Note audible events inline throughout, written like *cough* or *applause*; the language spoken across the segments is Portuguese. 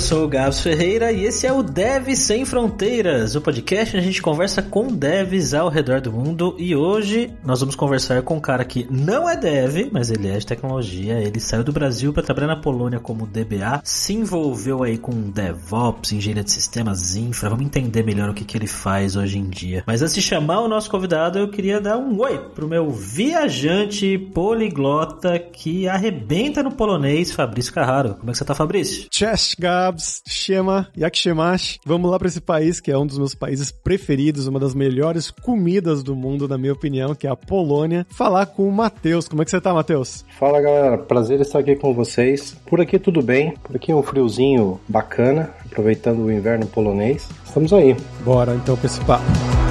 sou o Gabs Ferreira e esse é o Dev Sem Fronteiras, o podcast onde a gente conversa com devs ao redor do mundo e hoje nós vamos conversar com um cara que não é dev, mas ele é de tecnologia, ele saiu do Brasil para trabalhar na Polônia como DBA, se envolveu aí com DevOps, engenharia de sistemas, infra, vamos entender melhor o que, que ele faz hoje em dia. Mas antes de chamar o nosso convidado, eu queria dar um oi pro meu viajante poliglota que arrebenta no polonês, Fabrício Carraro. Como é que você tá, Fabrício? Cześć, Gabs, Shema, jak się masz? Vamos lá para esse país que é um dos meus países preferidos, uma das melhores comidas do mundo, na minha opinião, que é a Polônia. Falar com o Matheus. Como é que você tá, Matheus? Fala, galera. Prazer estar aqui com vocês. Por aqui tudo bem. Por aqui um friozinho bacana, aproveitando o inverno polonês. Estamos aí. Bora então para esse papo.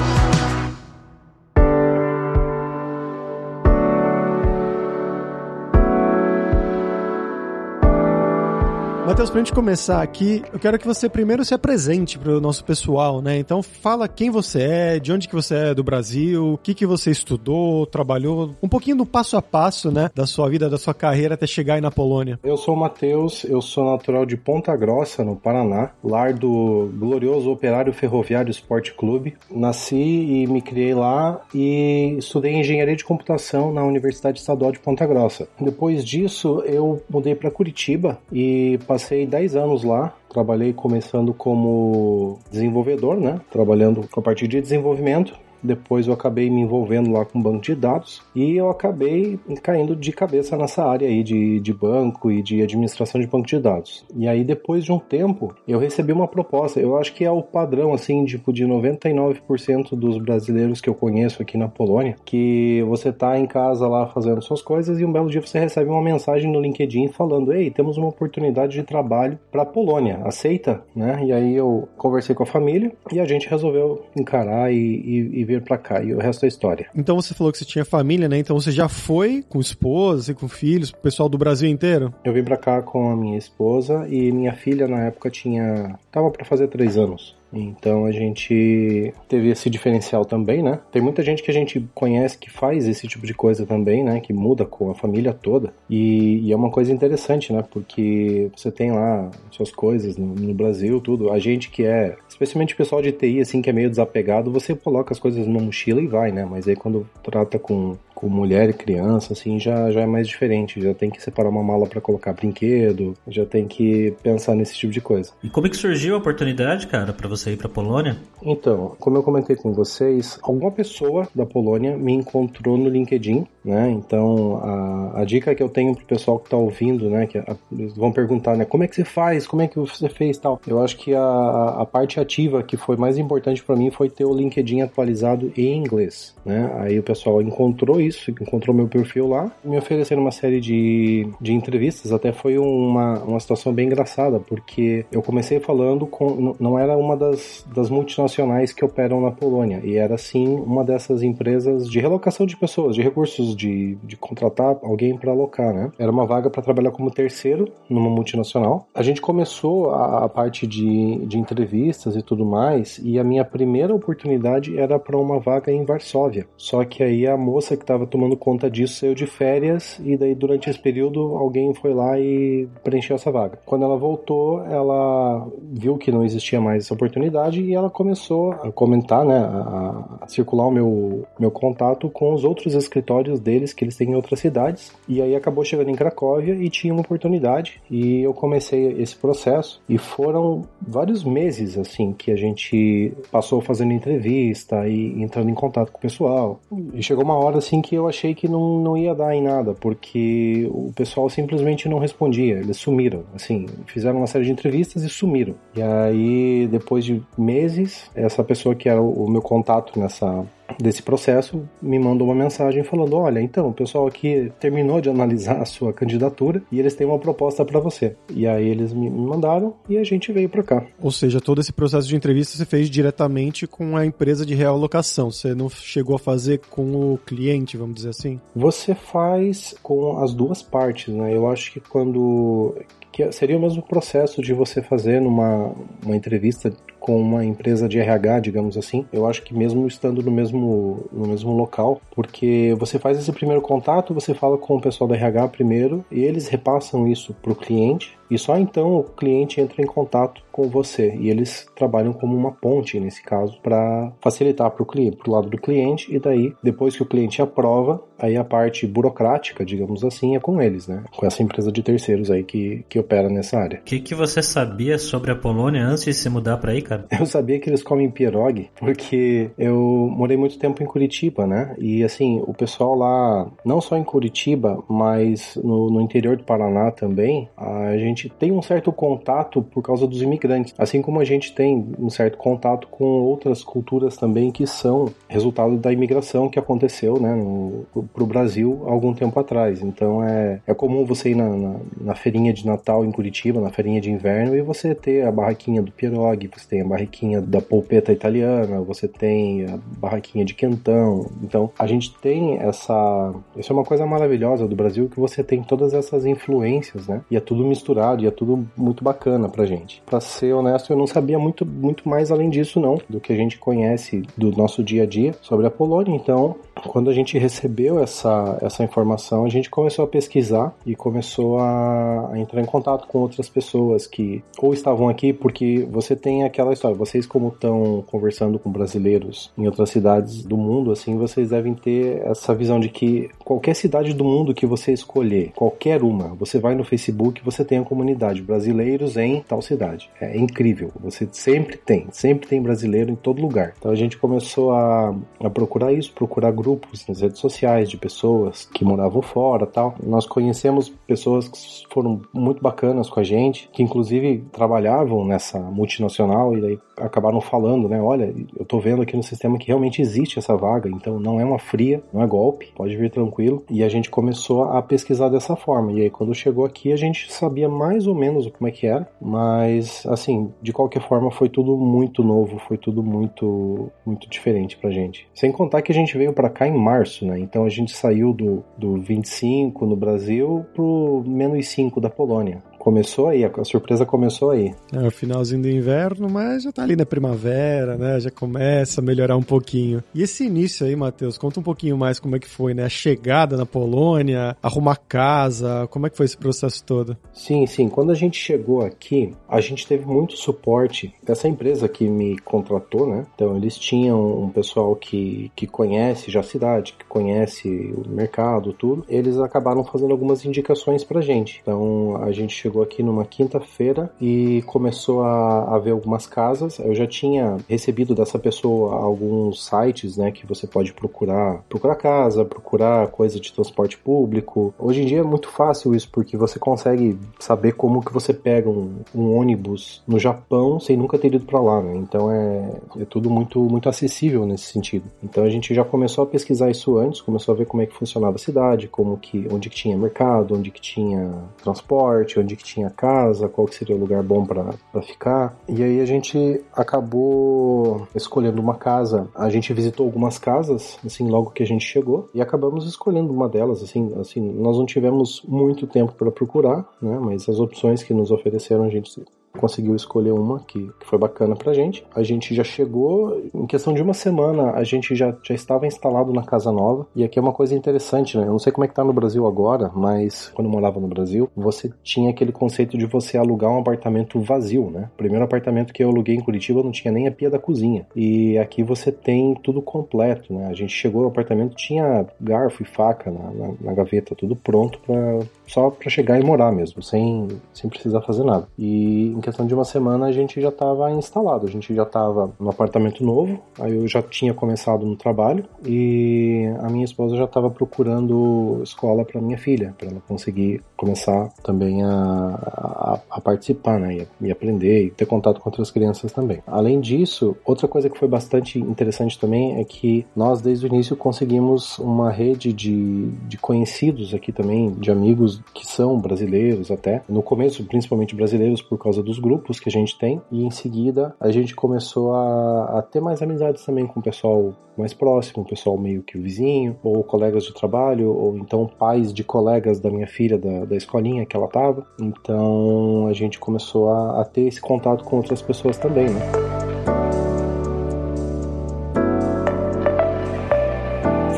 Matheus, pra gente começar aqui, eu quero que você primeiro se apresente pro nosso pessoal, né? Então fala quem você é, de onde que você é do Brasil, o que que você estudou, trabalhou, um pouquinho do passo a passo, né, da sua vida, da sua carreira até chegar aí na Polônia. Eu sou o Matheus, eu sou natural de Ponta Grossa, no Paraná, lar do glorioso Operário Ferroviário Esporte Clube. Nasci e me criei lá e estudei engenharia de computação na Universidade Estadual de Ponta Grossa. Depois disso, eu mudei para Curitiba e passei passei 10 anos lá. Trabalhei começando como desenvolvedor, né? Trabalhando com a parte de desenvolvimento depois eu acabei me envolvendo lá com banco de dados e eu acabei caindo de cabeça nessa área aí de, de banco e de administração de banco de dados. E aí depois de um tempo eu recebi uma proposta, eu acho que é o padrão assim, tipo de 99% dos brasileiros que eu conheço aqui na Polônia, que você tá em casa lá fazendo suas coisas e um belo dia você recebe uma mensagem no LinkedIn falando: "Ei, temos uma oportunidade de trabalho para Polônia, aceita?", né? E aí eu conversei com a família e a gente resolveu encarar e, e, e vir para cá e o resto é história. Então você falou que você tinha família, né? Então você já foi com esposa e com filhos, o pessoal do Brasil inteiro? Eu vim para cá com a minha esposa e minha filha na época tinha tava para fazer três anos. Então a gente teve esse diferencial também, né? Tem muita gente que a gente conhece que faz esse tipo de coisa também, né? Que muda com a família toda. E, e é uma coisa interessante, né? Porque você tem lá suas coisas no, no, Brasil, tudo. A gente que é, especialmente o pessoal de TI, assim, que é meio desapegado, você coloca as coisas numa mochila e vai, né? Mas aí quando trata com com mulher e criança, assim, já, já é mais diferente. Já tem que separar uma mala para colocar brinquedo, já tem que pensar nesse tipo de coisa. E como é que surgiu a oportunidade, cara, para você ir para Polônia? Então, como eu comentei com vocês, alguma pessoa da Polônia me encontrou no LinkedIn, né? Então, a, a dica que eu tenho pro pessoal que tá ouvindo, né, que a, vão perguntar, né, como é que você faz? Como é que você fez tal? Eu acho que a, a parte ativa que foi mais importante para mim foi ter o LinkedIn atualizado em inglês, né? Aí o pessoal encontrou isso isso, encontrou meu perfil lá, me ofereceram uma série de, de entrevistas, até foi uma, uma situação bem engraçada, porque eu comecei falando com, não era uma das, das multinacionais que operam na Polônia, e era sim uma dessas empresas de relocação de pessoas, de recursos, de, de contratar alguém para alocar, né? Era uma vaga para trabalhar como terceiro numa multinacional. A gente começou a, a parte de, de entrevistas e tudo mais, e a minha primeira oportunidade era para uma vaga em Varsóvia. Só que aí a moça que estava tomando conta disso saiu de férias e daí durante esse período alguém foi lá e preencheu essa vaga. Quando ela voltou, ela viu que não existia mais essa oportunidade e ela começou a comentar, né, a, a circular o meu, meu contato com os outros escritórios deles que eles têm em outras cidades. E aí acabou chegando em Cracóvia e tinha uma oportunidade. E eu comecei esse processo. E foram vários meses assim que a gente passou fazendo entrevista e entrando em contato com o pessoal. E chegou uma hora assim que eu achei que não, não ia dar em nada, porque o pessoal simplesmente não respondia, eles sumiram, assim, fizeram uma série de entrevistas e sumiram. E aí, depois de meses, essa pessoa que era o meu contato nessa desse processo me mandou uma mensagem falando: Olha, então, o pessoal aqui terminou de analisar a sua candidatura e eles têm uma proposta para você. E aí eles me mandaram e a gente veio para cá. Ou seja, todo esse processo de entrevista você fez diretamente com a empresa de realocação, você não chegou a fazer com o cliente, vamos dizer assim? Você faz com as duas partes, né? Eu acho que quando que seria o mesmo processo de você fazer numa uma entrevista com uma empresa de RH, digamos assim. Eu acho que mesmo estando no mesmo, no mesmo local, porque você faz esse primeiro contato, você fala com o pessoal da RH primeiro e eles repassam isso para o cliente e só então o cliente entra em contato com você e eles trabalham como uma ponte nesse caso para facilitar para o cliente, para o lado do cliente e daí depois que o cliente aprova, aí a parte burocrática, digamos assim, é com eles, né? Com essa empresa de terceiros aí que, que opera nessa área. O que, que você sabia sobre a Polônia antes de se mudar para aí, cara? Eu sabia que eles comem pierogi porque eu morei muito tempo em Curitiba, né? E assim, o pessoal lá, não só em Curitiba, mas no, no interior do Paraná também, a gente tem um certo contato por causa dos imigrantes. Assim como a gente tem um certo contato com outras culturas também que são resultado da imigração que aconteceu, né, no, pro Brasil há algum tempo atrás. Então é, é comum você ir na, na, na feirinha de Natal em Curitiba, na feirinha de inverno, e você ter a barraquinha do pierogi, você tem a barraquinha da polpeta italiana, você tem a barraquinha de quentão. Então a gente tem essa. Isso é uma coisa maravilhosa do Brasil que você tem todas essas influências, né? E é tudo misturado e é tudo muito bacana pra gente. Pra ser honesto, eu não sabia muito, muito mais além disso, não, do que a gente conhece do nosso dia a dia sobre a Polônia. Então, quando a gente recebeu essa, essa informação, a gente começou a pesquisar e começou a, a, entrar em contato com outras pessoas que ou estavam aqui porque você tem aquela história, vocês como estão conversando com brasileiros em outras cidades do mundo, assim, vocês devem ter essa visão de que qualquer cidade do mundo que você escolher, qualquer uma, você vai no Facebook, você tem a comunidade brasileiros em tal cidade. É incrível, você sempre tem, sempre tem brasileiro em todo lugar. Então a gente começou a, a procurar isso, procurar grupos grupos nas redes sociais de pessoas que moravam fora tal. Nós conhecemos pessoas que foram muito bacanas com a gente, que inclusive trabalhavam nessa multinacional e daí acabaram falando, né? Olha, eu tô vendo aqui no sistema que realmente existe essa vaga, então não é uma fria, não é golpe, pode vir tranquilo. E a gente começou a pesquisar dessa forma. E aí quando chegou aqui a gente sabia mais ou menos como é que era, mas assim, de qualquer forma foi tudo muito novo, foi tudo muito muito diferente pra gente. Sem contar que a gente veio para cá em março, né? Então a gente saiu do, do 25 no Brasil pro menos 5 da Polônia. Começou aí, a surpresa começou aí. É o finalzinho do inverno, mas já tá ali na primavera, né? Já começa a melhorar um pouquinho. E esse início aí, Matheus, conta um pouquinho mais como é que foi, né? A chegada na Polônia, arrumar casa, como é que foi esse processo todo? Sim, sim. Quando a gente chegou aqui, a gente teve muito suporte dessa empresa que me contratou, né? Então eles tinham um pessoal que, que conhece já a cidade, que conhece o mercado, tudo. Eles acabaram fazendo algumas indicações pra gente. Então a gente chegou chegou aqui numa quinta-feira e começou a, a, ver algumas casas. Eu já tinha recebido dessa pessoa alguns sites, né, que você pode procurar, procurar casa, procurar coisa de transporte público. Hoje em dia é muito fácil isso porque você consegue saber como que você pega um, um ônibus no Japão sem nunca ter ido para lá, né? Então é, é tudo muito muito acessível nesse sentido. Então a gente já começou a pesquisar isso antes, começou a ver como é que funcionava a cidade, como que onde que tinha mercado, onde que tinha transporte, onde que tinha casa, qual que seria o lugar bom para ficar. E aí a gente acabou escolhendo uma casa. A gente visitou algumas casas, assim, logo que a gente chegou, e acabamos escolhendo uma delas, assim, assim, nós não tivemos muito tempo para procurar, né, mas as opções que nos ofereceram a gente conseguiu escolher uma que, que, foi bacana pra gente. A gente já chegou, em questão de uma semana, a gente já, já estava instalado na casa nova. E aqui é uma coisa interessante, né? Eu não sei como é que tá no Brasil agora, mas quando eu morava no Brasil, você tinha aquele conceito de você alugar um apartamento vazio, né? O primeiro apartamento que eu aluguei em Curitiba não tinha nem a pia da cozinha. E aqui você tem tudo completo, né? A gente chegou no apartamento, tinha garfo e faca na, na, na gaveta, tudo pronto para só para chegar e morar mesmo, sem, sem precisar fazer nada. E em questão de uma semana a gente já estava instalado, a gente já estava no apartamento novo, aí eu já tinha começado no trabalho e a minha esposa já estava procurando escola para minha filha, para ela conseguir começar também a, a, a participar, né, e, e aprender e ter contato com outras crianças também. Além disso, outra coisa que foi bastante interessante também é que nós desde o início conseguimos uma rede de, de conhecidos aqui também, de amigos que são brasileiros até, no começo principalmente brasileiros por causa dos grupos que a gente tem, e em seguida a gente começou a, a ter mais amizades também com o pessoal mais próximo, o pessoal meio que o vizinho, ou colegas de trabalho, ou então pais de colegas da minha filha da, da escolinha que ela tava. Então a gente começou a, a ter esse contato com outras pessoas também, né?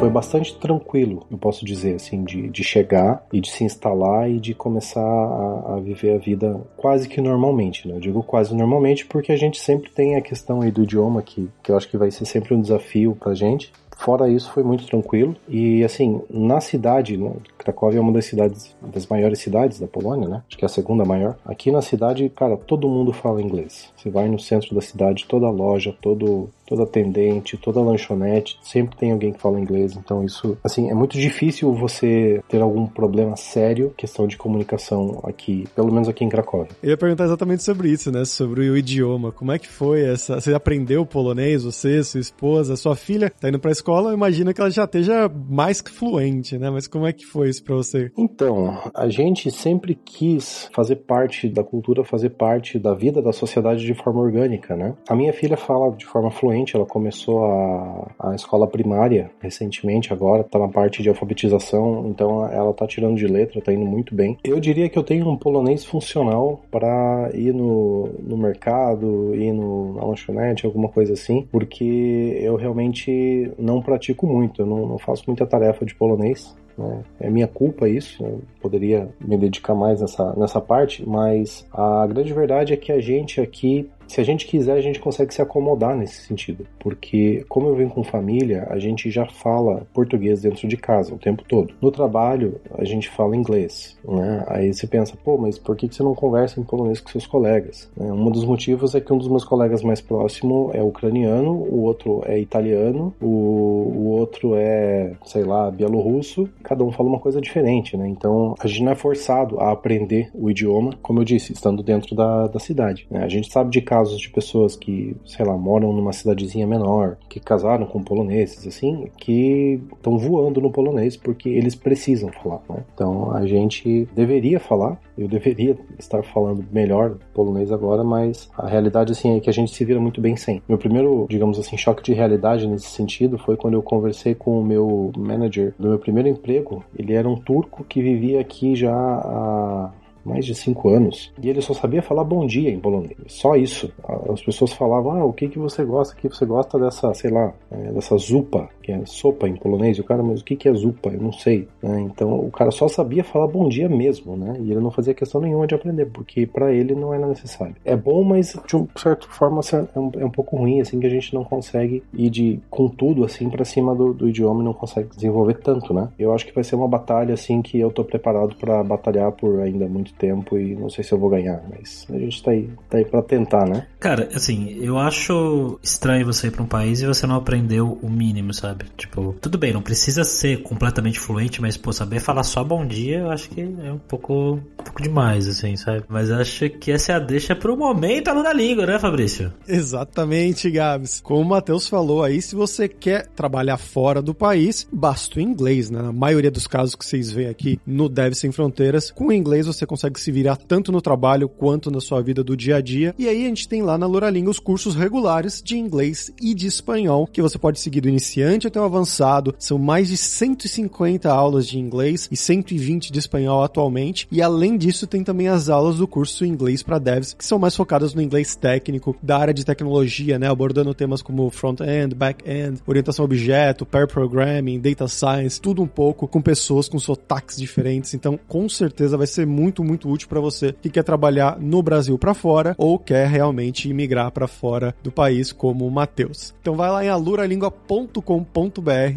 Foi bastante tranquilo, eu posso dizer assim, de, de chegar e de se instalar e de começar a, a viver a vida quase que normalmente, né? Eu digo quase normalmente porque a gente sempre tem a questão aí do idioma que, que eu acho que vai ser sempre um desafio pra gente. Fora isso, foi muito tranquilo. E assim, na cidade, né, Cracóvia é uma das cidades, das maiores cidades da Polônia, né? Acho que é a segunda maior. Aqui na cidade, cara, todo mundo fala inglês. Você vai no centro da cidade, toda loja, todo toda atendente, toda lanchonete, sempre tem alguém que fala inglês. Então isso, assim, é muito difícil você ter algum problema sério, questão de comunicação aqui, pelo menos aqui em Cracóvia. Eu ia perguntar exatamente sobre isso, né? Sobre o idioma. Como é que foi essa? Você aprendeu polonês? Você, sua esposa, sua filha tá indo pra escola? Imagina que ela já esteja mais que fluente, né? Mas como é que foi isso pra você? Então, a gente sempre quis fazer parte da cultura, fazer parte da vida da sociedade de forma orgânica, né? A minha filha fala de forma fluente ela começou a, a escola primária recentemente, agora está na parte de alfabetização, então ela está tirando de letra, está indo muito bem. Eu diria que eu tenho um polonês funcional para ir no, no mercado, ir no, na lanchonete, alguma coisa assim, porque eu realmente não pratico muito, eu não, não faço muita tarefa de polonês. Né? É minha culpa isso, eu poderia me dedicar mais nessa, nessa parte, mas a grande verdade é que a gente aqui se a gente quiser, a gente consegue se acomodar nesse sentido. Porque, como eu venho com família, a gente já fala português dentro de casa o tempo todo. No trabalho, a gente fala inglês. Né? Aí você pensa, pô, mas por que você não conversa em polonês com seus colegas? Né? Um dos motivos é que um dos meus colegas mais próximo é ucraniano, o outro é italiano, o, o outro é, sei lá, bielorrusso. Cada um fala uma coisa diferente, né? Então, a gente não é forçado a aprender o idioma, como eu disse, estando dentro da, da cidade. Né? A gente sabe de casos de pessoas que, sei lá, moram numa cidadezinha menor, que casaram com poloneses, assim, que estão voando no polonês porque eles precisam falar, né? Então a gente deveria falar, eu deveria estar falando melhor polonês agora, mas a realidade, assim, é que a gente se vira muito bem sem. Meu primeiro, digamos assim, choque de realidade nesse sentido foi quando eu conversei com o meu manager do meu primeiro emprego. Ele era um turco que vivia aqui já há mais de cinco anos, e ele só sabia falar bom dia em polonês. Só isso. As pessoas falavam, ah, o que que você gosta? Que você gosta dessa, sei lá, é, dessa zupa, que é sopa em polonês. E o cara, mas o que que é zupa? Eu não sei. Né? Então o cara só sabia falar bom dia mesmo, né? E ele não fazia questão nenhuma de aprender, porque para ele não era necessário. É bom, mas de uma certa forma é um, é um pouco ruim, assim, que a gente não consegue ir de com tudo assim para cima do, do idioma e não consegue desenvolver tanto, né? Eu acho que vai ser uma batalha assim que eu tô preparado para batalhar por ainda muito tempo e não sei se eu vou ganhar, mas a gente tá aí, tá aí pra tentar, né? Cara, assim, eu acho estranho você ir pra um país e você não aprendeu o mínimo, sabe? Tipo, tudo bem, não precisa ser completamente fluente, mas, pô, saber falar só bom dia, eu acho que é um pouco, um pouco demais, assim, sabe? Mas acho que essa é a deixa pro momento aluno da língua, né, Fabrício? Exatamente, Gabs. Como o Matheus falou aí, se você quer trabalhar fora do país, basta o inglês, né? Na maioria dos casos que vocês veem aqui no Dev Sem Fronteiras, com o inglês você consegue se virar tanto no trabalho quanto na sua vida do dia a dia. E aí a gente tem lá na Luralinga os cursos regulares de inglês e de espanhol, que você pode seguir do iniciante até o avançado. São mais de 150 aulas de inglês e 120 de espanhol atualmente. E além disso, tem também as aulas do curso Inglês para Devs, que são mais focadas no inglês técnico, da área de tecnologia, né? Abordando temas como front-end, back-end, orientação a objeto, pair programming, data science, tudo um pouco, com pessoas com sotaques diferentes. Então, com certeza vai ser muito, muito útil para você que quer trabalhar no Brasil para fora ou quer realmente imigrar para fora do país, como o Matheus. Então vai lá em aluralingua.com.br,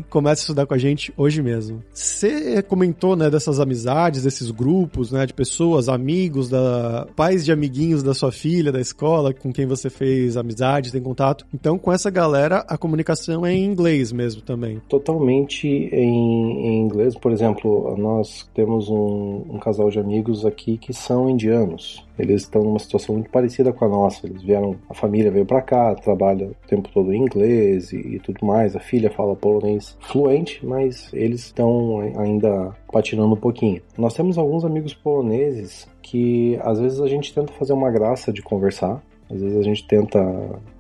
comece a estudar com a gente hoje mesmo. Você comentou, né, dessas amizades, desses grupos, né, de pessoas, amigos, da pais de amiguinhos da sua filha, da escola, com quem você fez amizade, tem contato. Então, com essa galera, a comunicação é em inglês mesmo também. Totalmente em, em inglês. Por exemplo, nós temos um, um casal de amigos aqui que são indianos. Eles estão numa situação muito parecida com a nossa. Eles vieram, a família veio para cá, trabalha o tempo todo em inglês e, e, tudo mais. A filha fala polonês fluente, mas eles estão ainda patinando um pouquinho. Nós temos alguns amigos poloneses que às vezes a gente tenta fazer uma graça de conversar, às vezes a gente tenta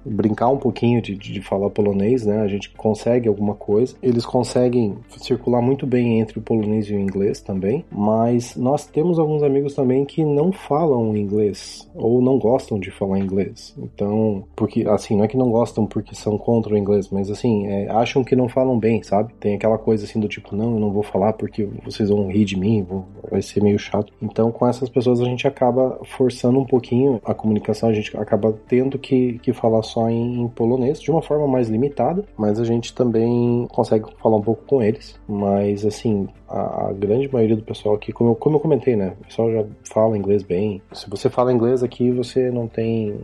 brincar um pouquinho de, de falar polonês, né? A gente consegue alguma coisa. Eles conseguem circular muito bem entre o polonês e o inglês também, mas nós temos alguns amigos também que não falam inglês ou não gostam de falar inglês. Então, porque assim, não é que não gostam porque são contra o inglês, mas assim, é, acham que não falam bem, sabe? Tem aquela coisa assim do tipo, não, eu não vou falar porque vocês vão rir de mim, vou, vai ser meio chato. Então, com essas pessoas a gente acaba forçando um pouquinho a comunicação, a gente acaba tendo que, que falar só em, em polonês, de uma forma mais limitada, mas a gente também consegue falar um pouco com eles. Mas assim, a, a, grande maioria do pessoal aqui, como eu, como eu comentei, né? O pessoal já fala inglês bem. Se você fala inglês aqui, você não tem.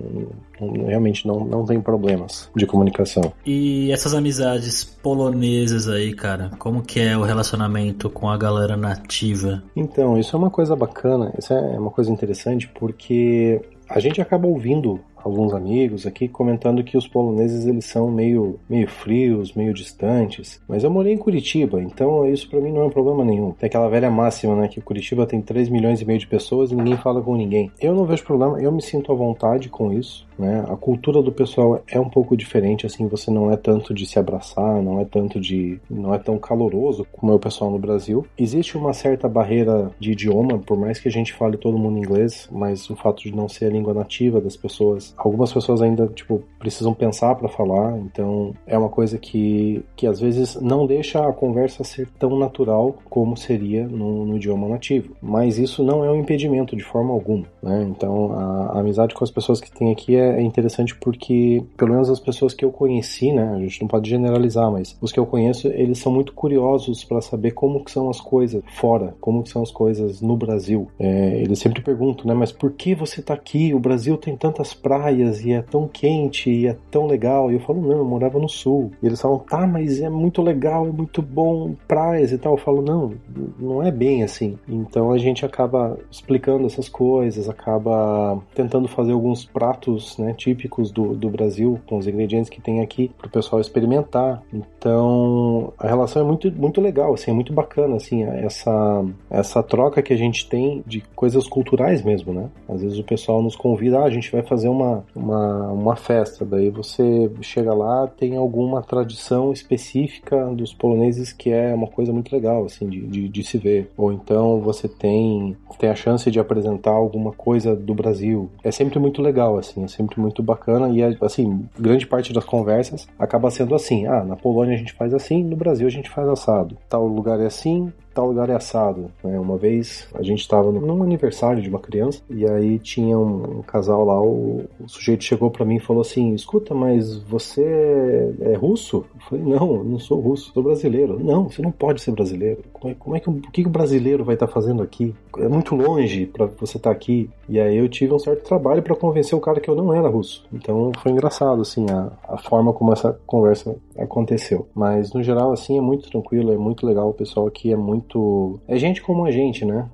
Realmente não, não tem problemas de comunicação. E essas amizades polonesas aí, cara, como que é o relacionamento com a galera nativa? Então, isso é uma coisa bacana, isso é uma coisa interessante, porque a gente acaba ouvindo alguns amigos aqui comentando que os poloneses eles são meio, meio frios, meio distantes. Mas eu morei em Curitiba, então isso para mim não é um problema nenhum. Tem aquela velha máxima, né, que Curitiba tem 3 milhões e meio de pessoas e ninguém fala com ninguém. Eu não vejo problema, eu me sinto à vontade com isso, né? A cultura do pessoal é um pouco diferente, assim, você não é tanto de se abraçar, não é tanto de não é tão caloroso como é o pessoal no Brasil. Existe uma certa barreira de idioma, por mais que a gente fale todo mundo inglês, mas o fato de não ser a língua nativa das pessoas algumas pessoas ainda, tipo, precisam pensar para falar, então é uma coisa que, que às vezes não deixa a conversa ser tão natural como seria no, no idioma nativo. Mas isso não é um impedimento de forma alguma, né? Então a, a amizade com as pessoas que tem aqui é, é, interessante porque, pelo menos as pessoas que eu conheci, né? A gente não pode generalizar, mas os que eu conheço, eles são muito curiosos para saber como que são as coisas fora, como que são as coisas no Brasil. É, eles sempre perguntam, né? Mas por que você tá aqui? O Brasil tem tantas praias e é tão quente e é tão legal. E eu falo, não, eu morava no sul. E eles falam, tá, mas é muito legal, é muito bom, praias e tal. Eu falo, não, não é bem assim. Então a gente acaba explicando essas coisas, acaba tentando fazer alguns pratos né, típicos do, do Brasil com os ingredientes que tem aqui para o pessoal experimentar. Então a relação é muito, muito legal, assim, é muito bacana, assim, essa, essa troca que a gente tem de coisas culturais mesmo, né? Às vezes o pessoal nos convida, ah, a gente vai fazer uma uma, uma, festa. Daí você chega lá, tem alguma tradição específica dos poloneses que é uma coisa muito legal, assim, de, de, de se ver. Ou então você tem, tem a chance de apresentar alguma coisa do Brasil. É sempre muito legal, assim, é muito bacana e, é, assim, grande parte das conversas acaba sendo assim. Ah, na Polônia a gente faz assim, no Brasil a gente faz assado. Tal lugar é assim, tal lugar é assado. Né? Uma vez a gente estava num aniversário de uma criança e aí tinha um, um casal lá, o, o, sujeito chegou para mim e falou assim: Escuta, mas você é russo? Eu falei: Não, eu não sou russo, sou brasileiro. Não, você não pode ser brasileiro. Como é, como é que, o que o brasileiro vai estar tá fazendo aqui? É muito longe para você estar tá aqui. E aí eu tive um certo trabalho para convencer o cara que eu não era russo. Então foi engraçado, assim, a, a forma como essa conversa aconteceu. Mas no geral, assim, é muito tranquilo, é muito legal. O pessoal aqui é muito. É gente como a gente, né?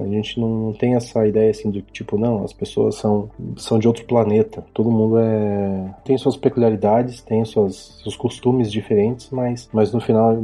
A gente não tem essa ideia assim do tipo, não, as pessoas são, são de outro planeta. Todo mundo é. tem suas peculiaridades, tem suas, seus costumes diferentes, mas, mas no final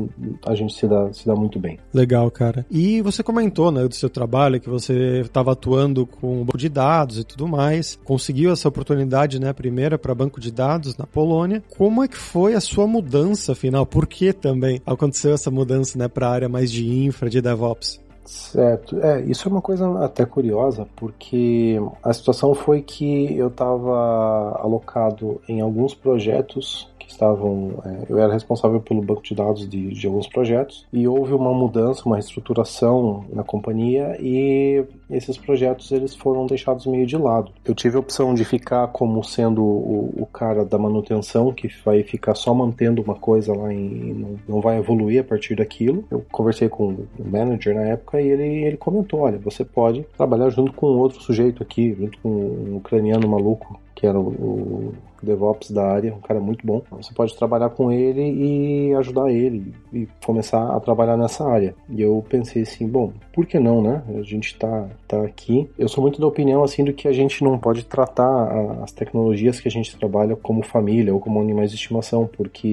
a gente se dá, se dá muito bem. Legal, cara. E você comentou, né, do seu trabalho, que você estava atuando com banco de dados e tudo mais. Conseguiu essa oportunidade, né, primeira para banco de dados na Polônia. Como é que foi a sua mudança, afinal? Por que também aconteceu essa mudança, né, para a área mais de infra, de DevOps? Certo. É, isso é uma coisa até curiosa, porque a situação foi que eu estava alocado em alguns projetos que estavam. É, eu era responsável pelo banco de dados de, de alguns projetos e houve uma mudança, uma reestruturação na companhia e esses projetos eles foram deixados meio de lado. Eu tive a opção de ficar como sendo o, o cara da manutenção que vai ficar só mantendo uma coisa lá e não, não vai evoluir a partir daquilo. Eu conversei com o manager na época e ele, ele comentou: olha, você pode trabalhar junto com outro sujeito aqui, junto com um ucraniano maluco que era o, o DevOps da área, um cara muito bom. Você pode trabalhar com ele e ajudar ele e começar a trabalhar nessa área. E eu pensei assim, bom, por que não, né? A gente tá, tá aqui. Eu sou muito da opinião assim do que a gente não pode tratar as tecnologias que a gente trabalha como família ou como animais de estimação, porque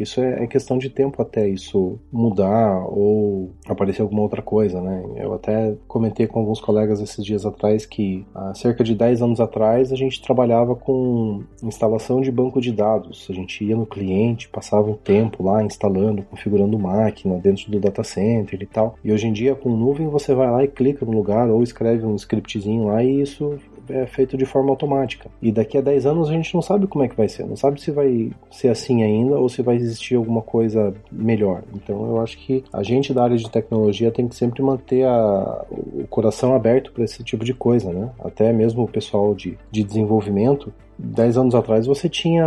isso é, é questão de tempo até isso mudar ou aparecer alguma outra coisa, né? Eu até comentei com alguns colegas esses dias atrás que há cerca de 10 anos atrás a gente trabalhava com instalação de banco de dados. A gente ia no cliente, passava um tempo lá instalando, configurando máquina dentro do data center e tal. E hoje em dia, com nuvem, você vai lá e clica no lugar ou escreve um scriptzinho lá e isso é feito de forma automática. E daqui a 10 anos a gente não sabe como é que vai ser, não sabe se vai ser assim ainda ou se vai existir alguma coisa melhor. Então eu acho que a gente da área de tecnologia tem que sempre manter a, o coração aberto para esse tipo de coisa, né? Até mesmo o pessoal de, de desenvolvimento dez anos atrás você tinha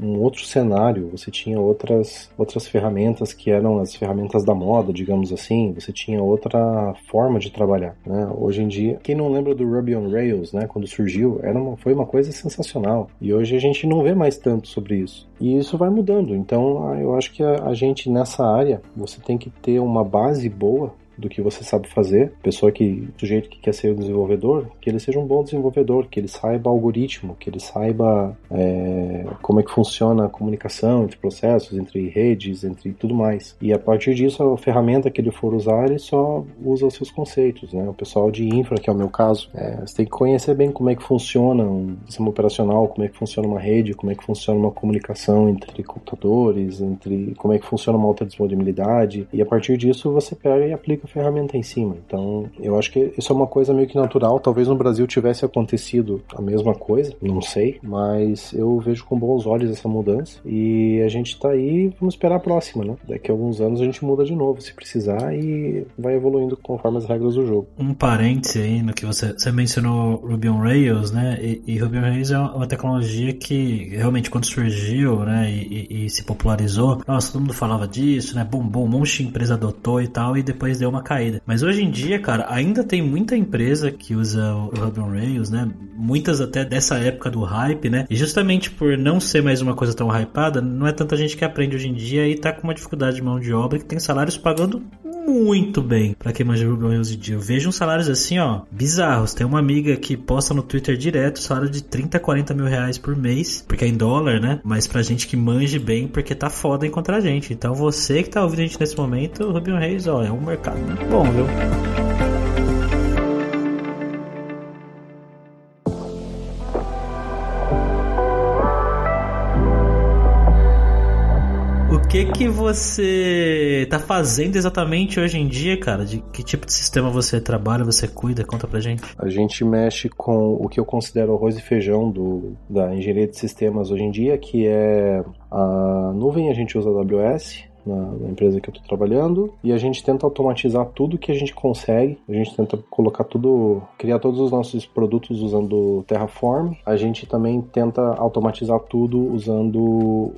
um outro cenário, você tinha outras, outras ferramentas que eram as ferramentas da moda, digamos assim, você tinha outra forma de trabalhar, né? Hoje em dia, quem não lembra do Ruby on Rails, né, quando surgiu, era uma, foi uma coisa sensacional. E hoje a gente não vê mais tanto sobre isso. E isso vai mudando. Então, eu acho que a, a gente nessa área, você tem que ter uma base boa do que você sabe fazer. Pessoa que, do jeito que quer ser um desenvolvedor, que ele seja um bom desenvolvedor, que ele saiba algoritmo, que ele saiba é, como é que funciona a comunicação entre processos, entre redes, entre tudo mais. E a partir disso, a ferramenta que ele for usar, ele só usa os seus conceitos, né? O pessoal de infra, que é o meu caso, é, você tem que conhecer bem como é que funciona um sistema operacional, como é que funciona uma rede, como é que funciona uma comunicação entre computadores, entre como é que funciona uma alta disponibilidade. E a partir disso, você pega e aplica ferramenta em cima. Então, eu acho que isso é uma coisa meio que natural. Talvez no Brasil tivesse acontecido a mesma coisa, não sei, mas eu vejo com bons olhos essa mudança e a gente tá aí, vamos esperar a próxima, né? Daqui a alguns anos a gente muda de novo, se precisar, e vai evoluindo conforme as regras do jogo. Um parêntese aí no que você, você mencionou Ruby on Rails, né? E, e Ruby on Rails é uma tecnologia que realmente quando surgiu, né, e, e, e se popularizou, nossa, todo mundo falava disso, né? Bom, um monte de empresa adotou e tal, e depois deu uma uma caída. Mas hoje em dia, cara, ainda tem muita empresa que usa o Ruby on Rails, né? Muitas até dessa época do hype, né? E justamente por não ser mais uma coisa tão hypada, não é tanta gente que aprende hoje em dia e tá com uma dificuldade de mão de obra que tem salários pagando muito bem para quem manja Ruby on Rails em dia. Eu vejo uns salários assim, ó, bizarros. Tem uma amiga que posta no Twitter direto salário de 30, 40 mil reais por mês, porque é em dólar, né? Mas pra gente que manje bem, porque tá foda encontrar gente. Então você que tá ouvindo a gente nesse momento, Ruby on Rails, ó, é um mercado muito bom, viu? O que que você tá fazendo exatamente hoje em dia, cara? De que tipo de sistema você trabalha, você cuida? Conta pra gente. A gente mexe com o que eu considero arroz e feijão do, da engenharia de sistemas hoje em dia, que é a nuvem, a gente usa AWS, na, na, empresa que eu estou trabalhando e a gente tenta automatizar tudo que a gente consegue. A gente tenta colocar tudo, criar todos os nossos produtos usando Terraform. A gente também tenta automatizar tudo usando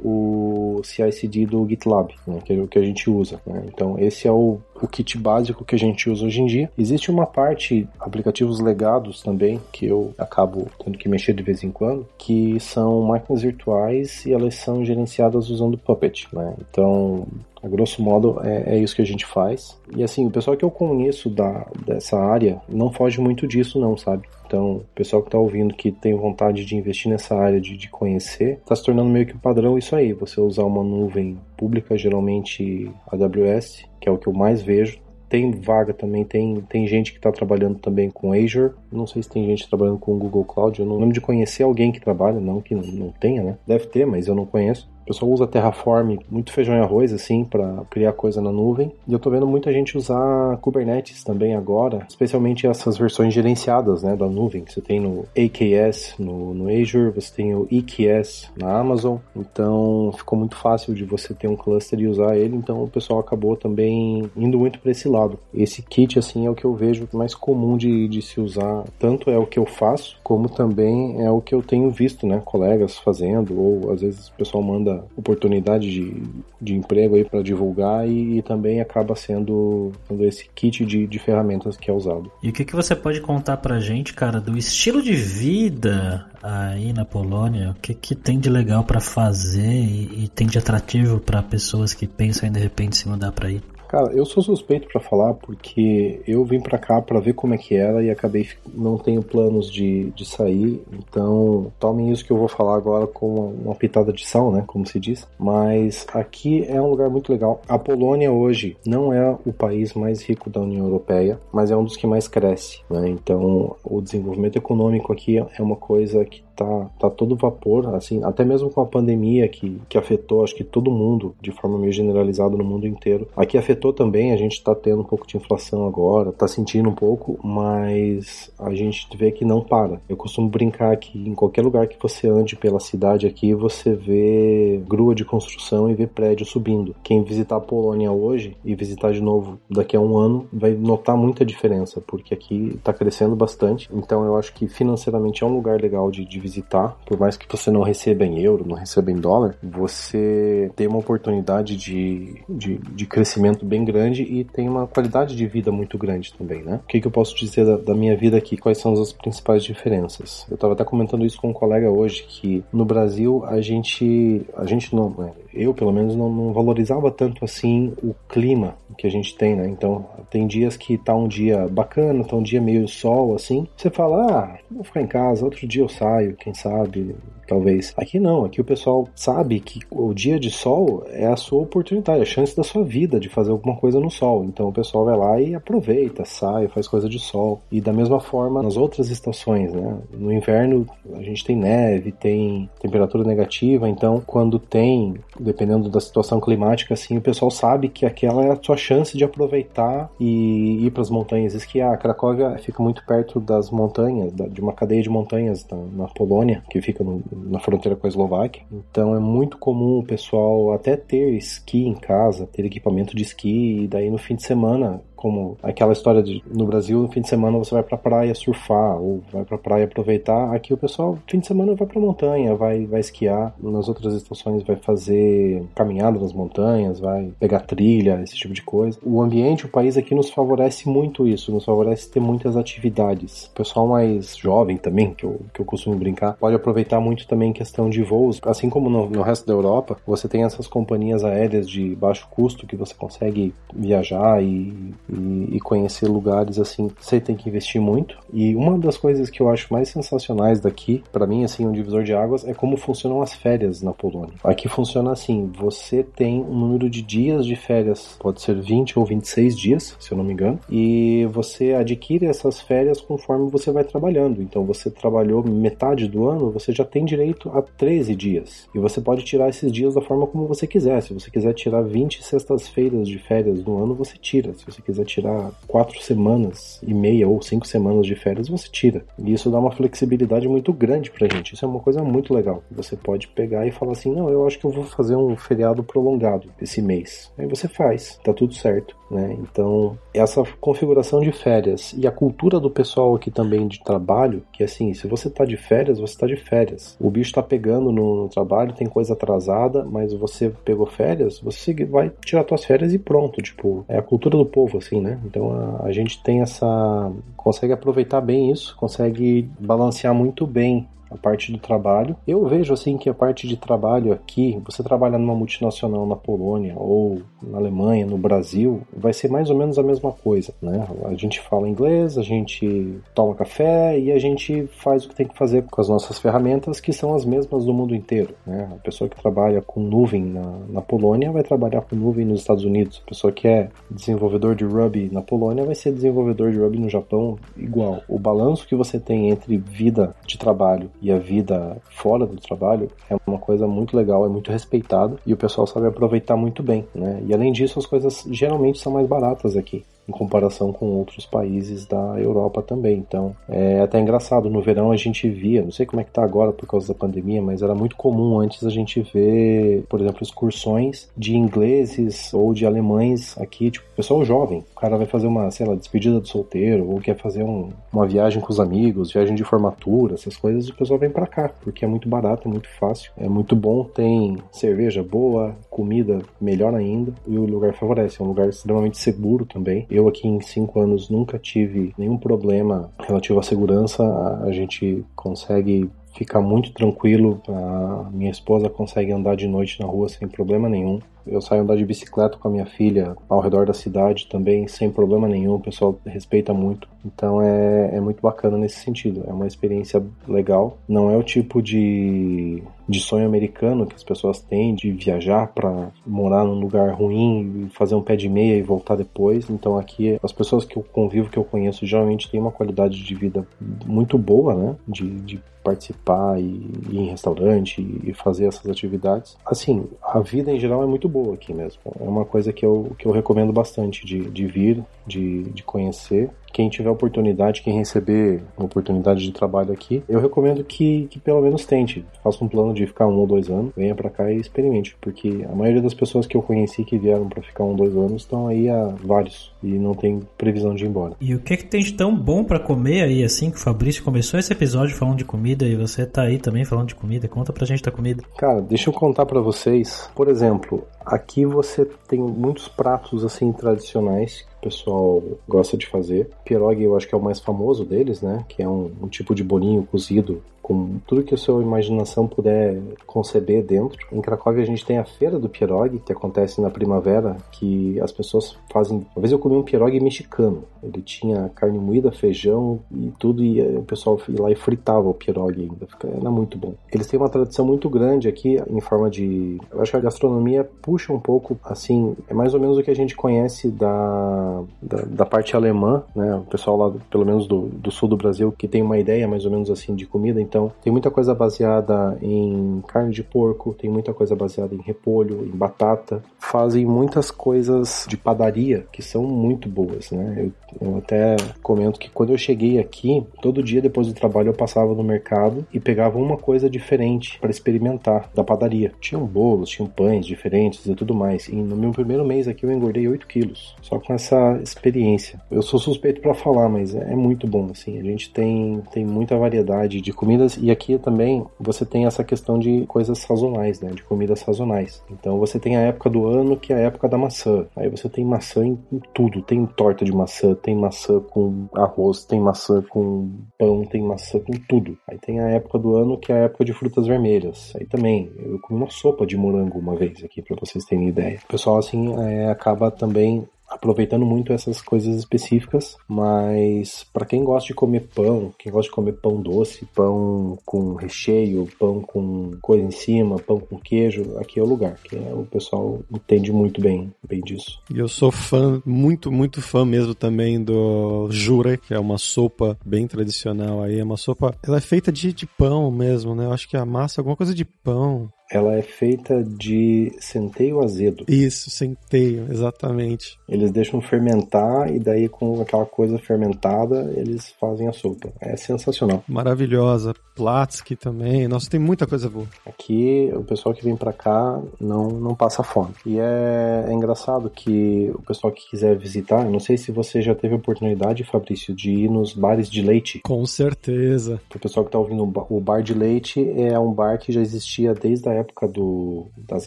o CI/CD do GitLab, né, que é o que a gente usa. Né? Então esse é o o kit básico que a gente usa hoje em dia. Existe uma parte, aplicativos legados também, que eu acabo tendo que mexer de vez em quando, que são máquinas virtuais e elas são gerenciadas usando Puppet, né? Então, a grosso modo, é, é, isso que a gente faz. E assim, o pessoal que eu conheço da, dessa área não foge muito disso, não, sabe? Então, o pessoal que está ouvindo que tem vontade de investir nessa área, de, de conhecer, está se tornando meio que o padrão isso aí. Você usar uma nuvem pública, geralmente AWS, que é o que eu mais vejo. Tem vaga também, tem, tem gente que está trabalhando também com Azure. Não sei se tem gente trabalhando com Google Cloud. Eu não lembro de conhecer alguém que trabalha, não que não, não tenha, né? Deve ter, mas eu não conheço. O pessoal usa Terraform, muito feijão e arroz, assim, para criar coisa na nuvem. E eu tô vendo muita gente usar Kubernetes também agora, especialmente essas versões gerenciadas, né, da nuvem, você tem no AKS, no, no Azure, você tem o EKS na Amazon. Então, ficou muito fácil de você ter um cluster e usar ele. Então, o pessoal acabou também indo muito para esse lado. Esse kit, assim, é o que eu vejo mais comum de, de se usar. Tanto é o que eu faço, como também é o que eu tenho visto, né, colegas fazendo, ou às vezes o pessoal manda oportunidade de, de emprego aí para divulgar e, e, também acaba sendo, sendo esse kit de, de ferramentas que é usado. E o que, que você pode contar pra gente, cara, do estilo de vida aí na Polônia? O que, que tem de legal para fazer e, e, tem de atrativo para pessoas que pensam em de repente se mudar para aí? Cara, eu sou suspeito para falar porque eu vim para cá para ver como é que era e acabei não tenho planos de, de sair, então tomem isso que eu vou falar agora com uma, uma pitada de sal, né, como se diz. Mas aqui é um lugar muito legal. A Polônia hoje não é o país mais rico da União Europeia, mas é um dos que mais cresce, né? Então o desenvolvimento econômico aqui é uma coisa que tá, tá todo vapor, assim, até mesmo com a pandemia que, que afetou, acho que todo mundo, de forma meio generalizada no mundo inteiro. Aqui afetou também, a gente tá tendo um pouco de inflação agora, tá sentindo um pouco, mas a gente vê que não para. Eu costumo brincar que em qualquer lugar que você ande pela cidade aqui, você vê grua de construção e vê prédio subindo. Quem visitar a Polônia hoje e visitar de novo daqui a um ano vai notar muita diferença, porque aqui tá crescendo bastante. Então eu acho que financeiramente é um lugar legal de, de visitar, por mais que você não receba em euro, não receba em dólar, você tem uma oportunidade de, de, de crescimento bem grande e tem uma qualidade de vida muito grande também, né? O que, que eu posso dizer da, da minha vida aqui? Quais são as principais diferenças? Eu estava até comentando isso com um colega hoje, que no Brasil a gente, a gente não, né, eu pelo menos não, não valorizava tanto assim o clima que a gente tem, né? Então tem dias que tá um dia bacana, tá um dia meio sol assim, você fala, ah, vou ficar em casa, outro dia eu saio, quem sabe, talvez. Aqui não, aqui o pessoal sabe que o dia de sol é a sua oportunidade, a chance da sua vida de fazer alguma coisa no sol. Então o pessoal vai lá e aproveita, sai, faz coisa de sol. E da mesma forma nas outras estações, né? No inverno a gente tem neve, tem temperatura negativa, então quando tem, dependendo da situação climática, assim, o pessoal sabe que aquela é a sua chance de aproveitar e ir para as montanhas esquiar. Cracóvia fica muito perto das montanhas, de uma cadeia de montanhas na, na Polônia, que fica no, na fronteira com a Eslováquia. Então é muito comum o pessoal até ter esqui em casa, ter equipamento de esqui, e daí no fim de semana como aquela história de no Brasil, no fim de semana você vai pra praia surfar ou vai pra praia aproveitar. Aqui o pessoal, fim de semana, vai pra montanha, vai, vai esquiar. Nas outras estações vai fazer caminhada nas montanhas, vai pegar trilha, esse tipo de coisa. O ambiente, o país aqui nos favorece muito isso, nos favorece ter muitas atividades. O pessoal mais jovem também, que eu, que eu costumo brincar, pode aproveitar muito também questão de voos. Assim como no, no resto da Europa, você tem essas companhias aéreas de baixo custo que você consegue viajar e e, e, conhecer lugares assim, você tem que investir muito. E uma das coisas que eu acho mais sensacionais daqui, para mim, assim, um divisor de águas, é como funcionam as férias na Polônia. Aqui funciona assim: você tem um número de dias de férias, pode ser 20 ou 26 dias, se eu não me engano, e você adquire essas férias conforme você vai trabalhando. Então, você trabalhou metade do ano, você já tem direito a 13 dias. E você pode tirar esses dias da forma como você quiser. Se você quiser tirar 20 sextas-feiras de férias no ano, você tira. Se você quiser tirar quatro semanas e meia ou cinco semanas de férias, você tira. E isso dá uma flexibilidade muito grande pra gente. Isso é uma coisa muito legal. Você pode pegar e falar assim: não, eu acho que eu vou fazer um feriado prolongado esse mês. Aí você faz, tá tudo certo. Né? Então, essa configuração de férias e a cultura do pessoal aqui também de trabalho, que assim, se você tá de férias, você tá de férias. O bicho tá pegando no, no trabalho, tem coisa atrasada, mas você pegou férias, você vai tirar suas férias e pronto. Tipo, é a cultura do povo, assim, né? Então a, a gente tem essa. consegue aproveitar bem isso, consegue balancear muito bem a parte do trabalho. Eu vejo assim que a parte de trabalho aqui, você trabalha numa multinacional na Polônia ou na Alemanha, no Brasil, vai ser mais ou menos a mesma coisa, né? A gente fala inglês, a gente toma café e a gente faz o que tem que fazer com as nossas ferramentas, que são as mesmas do mundo inteiro, né? A pessoa que trabalha com nuvem na, na Polônia vai trabalhar com nuvem nos Estados Unidos. A pessoa que é desenvolvedor de Ruby na Polônia vai ser desenvolvedor de Ruby no Japão igual. O balanço que você tem entre vida de trabalho e a vida fora do trabalho é uma coisa muito legal, é muito respeitado e o pessoal sabe aproveitar muito bem, né? E além disso, as coisas geralmente são mais baratas aqui em comparação com outros países da Europa também. Então, é até engraçado, no verão a gente via, não sei como é que tá agora por causa da pandemia, mas era muito comum antes a gente ver, por exemplo, excursões de ingleses ou de alemães aqui, tipo, pessoal jovem. O cara vai fazer uma, sei lá, despedida do solteiro ou quer fazer um, uma viagem com os amigos, viagem de formatura, essas coisas, o pessoal vem para cá, porque é muito barato, é muito fácil, é muito bom, tem cerveja boa, comida melhor ainda, e o lugar favorece, é um lugar extremamente seguro também. Eu aqui em cinco anos nunca tive nenhum problema relativo à segurança. A gente consegue ficar muito tranquilo. A minha esposa consegue andar de noite na rua sem problema nenhum. Eu saio andar de bicicleta com a minha filha ao redor da cidade também, sem problema nenhum. O pessoal respeita muito. Então é, é muito bacana nesse sentido. É uma experiência legal. Não é o tipo de, de sonho americano que as pessoas têm de viajar para morar num lugar ruim, fazer um pé de meia e voltar depois. Então aqui as pessoas que eu convivo, que eu conheço, geralmente têm uma qualidade de vida muito boa, né? De, de participar e ir em restaurante e fazer essas atividades. Assim, a vida em geral é muito boa aqui mesmo. É uma coisa que eu, que eu recomendo bastante de, de vir, de, de conhecer quem tiver oportunidade, quem receber uma oportunidade de trabalho aqui, eu recomendo que, que pelo menos tente. Faça um plano de ficar um ou dois anos, venha para cá e experimente, porque a maioria das pessoas que eu conheci que vieram para ficar um ou dois anos estão aí há vários e não tem previsão de ir embora. E o que, é que tem de tão bom para comer aí, assim, que o Fabrício começou esse episódio falando de comida e você tá aí também falando de comida? Conta pra gente da comida. Cara, deixa eu contar para vocês. Por exemplo, aqui você tem muitos pratos assim tradicionais que o pessoal gosta de fazer. Pierogi eu acho que é o mais famoso deles, né? Que é um, um tipo de bolinho cozido com tudo que a sua imaginação puder conceber dentro. Em Cracóvia a gente tem a feira do pierogi, que acontece na primavera, que as pessoas fazem. Uma vez eu comi um pierogi mexicano. Ele tinha carne moída, feijão e tudo, e o pessoal ia lá e fritava o pierogi ainda. Era muito bom. Eles têm uma tradição muito grande aqui em forma de. Eu acho que a gastronomia puxa um pouco, assim, é mais ou menos o que a gente conhece da, da, da parte alemã, né? O pessoal lá, pelo menos do, do sul do Brasil, que tem uma ideia mais ou menos assim de comida. Então, tem muita coisa baseada em carne de porco, tem muita coisa baseada em repolho, em batata. Fazem muitas coisas de padaria que são muito boas, né? Eu, eu até comento que quando eu cheguei aqui, todo dia depois do trabalho eu passava no mercado e pegava uma coisa diferente para experimentar da padaria. Tinham bolos, tinham pães diferentes e tudo mais. E no meu primeiro mês aqui eu engordei 8 quilos, só com essa experiência. Eu sou suspeito para falar, mas é muito bom, assim. A gente tem, tem muita variedade de comida comidas e aqui também você tem essa questão de coisas sazonais, né, de comidas sazonais. Então você tem a época do ano que é a época da maçã. Aí você tem maçã em, tudo, tem torta de maçã, tem maçã com arroz, tem maçã com pão, tem maçã com tudo. Aí tem a época do ano que é a época de frutas vermelhas. Aí também eu comi uma sopa de morango uma vez aqui para vocês terem ideia. O pessoal assim é, acaba também aproveitando muito essas coisas específicas, mas para quem gosta de comer pão, quem gosta de comer pão doce, pão com recheio, pão com coisa em cima, pão com queijo, aqui é o lugar, que é, o pessoal entende muito bem, bem disso. E eu sou fã, muito, muito fã mesmo também do jure, que é uma sopa bem tradicional aí, é uma sopa, ela é feita de, de pão mesmo, né? Eu acho que a massa alguma coisa de pão ela é feita de centeio azedo. Isso, centeio, exatamente. Eles deixam fermentar e daí com aquela coisa fermentada eles fazem a sopa. É sensacional. Maravilhosa. Platsky também. Nossa, tem muita coisa boa. Aqui o pessoal que vem para cá não, não passa fome. E é, é, engraçado que o pessoal que quiser visitar, não sei se você já teve a oportunidade, Fabrício, de ir nos bares de leite. Com certeza. O pessoal que tá ouvindo, o bar de leite é um bar que já existia desde a época do, das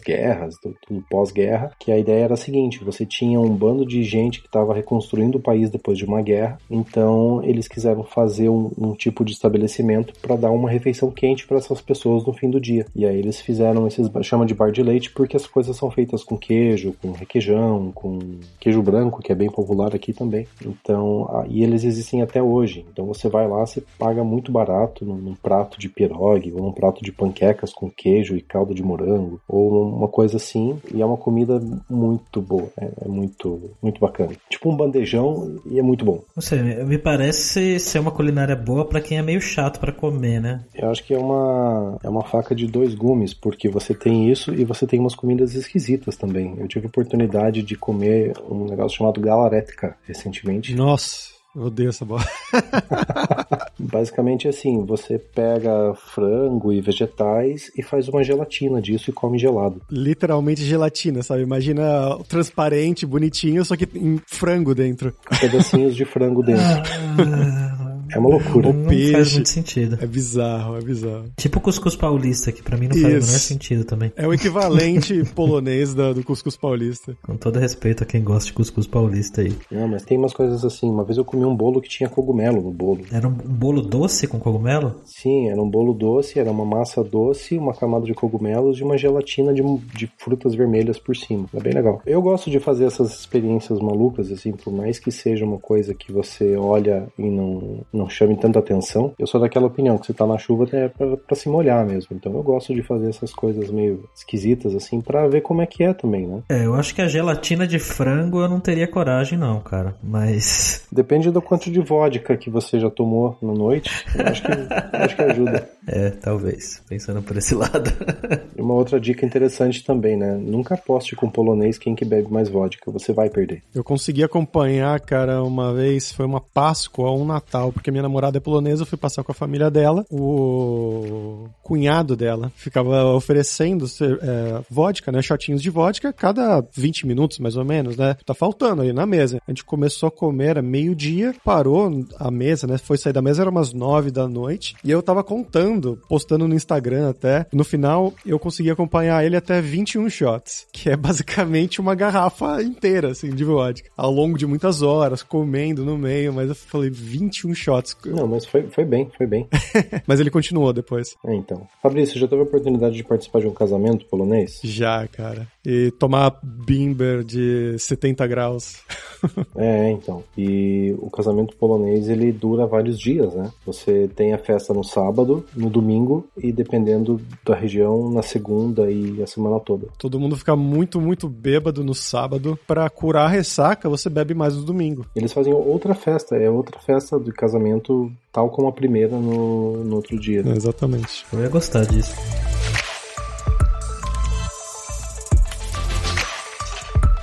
guerras, do, do pós-guerra, que a ideia era a seguinte: você tinha um bando de gente que estava reconstruindo o país depois de uma guerra, então eles quiseram fazer um, um tipo de estabelecimento para dar uma refeição quente para essas pessoas no fim do dia. E aí eles fizeram esses chama de bar de leite porque as coisas são feitas com queijo, com requeijão, com queijo branco, que é bem popular aqui também. Então, e eles existem até hoje. Então você vai lá, você paga muito barato num, num prato de pierogi ou num prato de panquecas com queijo e caldo caldo de morango ou uma coisa assim. E é uma comida muito boa, é, é muito, muito bacana. Tipo um bandejão e é muito bom. Não sei, me parece ser uma culinária boa para quem é meio chato para comer, né? Eu acho que é uma, é uma faca de dois gumes, porque você tem isso e você tem umas comidas esquisitas também. Eu tive a oportunidade de comer um negócio chamado galaretica recentemente. Nossa! Eu odeio essa bola. *laughs* Basicamente assim, você pega frango e vegetais e faz uma gelatina disso e come gelado. Literalmente gelatina, sabe? Imagina transparente, bonitinho, só que em frango dentro. Pedacinhos de frango dentro. *laughs* É uma loucura. O Não peixe. faz muito sentido. É bizarro, é bizarro. Tipo o cuscuz paulista, que pra mim não faz o Isso. menor sentido também. É o equivalente *laughs* polonês da- do cuscuz paulista. Com todo respeito a quem gosta de cuscuz paulista aí. Não, mas tem umas coisas assim. Uma vez eu comi um bolo que tinha cogumelo no bolo. Era um um bolo doce com cogumelo? Sim, era um bolo doce, era uma massa doce, uma camada de cogumelos e uma gelatina de, de frutas vermelhas por cima. É bem legal. Eu gosto de fazer essas experiências malucas, assim, por mais que seja uma coisa que você olha e não, não chame tanta atenção. Eu sou daquela opinião que você tá na chuva até pra, pra se molhar mesmo. Então eu gosto de fazer essas coisas meio esquisitas, assim, pra ver como é que é também, né? É, eu acho que a gelatina de frango eu não teria coragem, não, cara. Mas. *laughs* Depende do quanto de vodka que você já tomou na noite. Eu acho que, acho que ajuda. *laughs* É, talvez. Pensando por esse lado. *laughs* E uma outra dica interessante também, né? Nunca aposte com polonês quem que bebe mais vodka. Você vai perder. Eu consegui acompanhar, cara, uma vez, foi uma Páscoa ou um Natal, porque minha namorada é polonesa, eu fui passar com a família dela. O cunhado dela ficava oferecendo é, vodka, né? Shotinhos de vodka, cada 20 minutos, mais ou menos, né? Tá faltando aí na mesa. A gente começou a comer, era meio-dia, parou a mesa, né? Foi sair da mesa, era umas 9 da noite. E eu tava contando, postando no Instagram até. No final, eu consegui acompanhar ele até 21 shots, que é basicamente uma garrafa inteira, assim, de vodka. Ao longo de muitas horas, comendo no meio, mas eu falei 21 shots. Não, mas foi, foi bem, foi bem. *laughs* mas ele continuou depois. É, então. Fabrício, já teve a oportunidade de participar de um casamento polonês? Já, cara. E tomar bimber de 70 graus. *laughs* é, então. E o casamento polonês, ele dura vários dias, né? Você tem a festa no sábado, no domingo e dependendo da região, na segunda e a semana toda. Todo mundo fica muito, muito bêbado no sábado. Pra curar a ressaca, você bebe mais no domingo. Eles fazem outra festa, é outra festa de casamento, tal como a primeira no, no outro dia. É, exatamente. Eu ia gostar disso.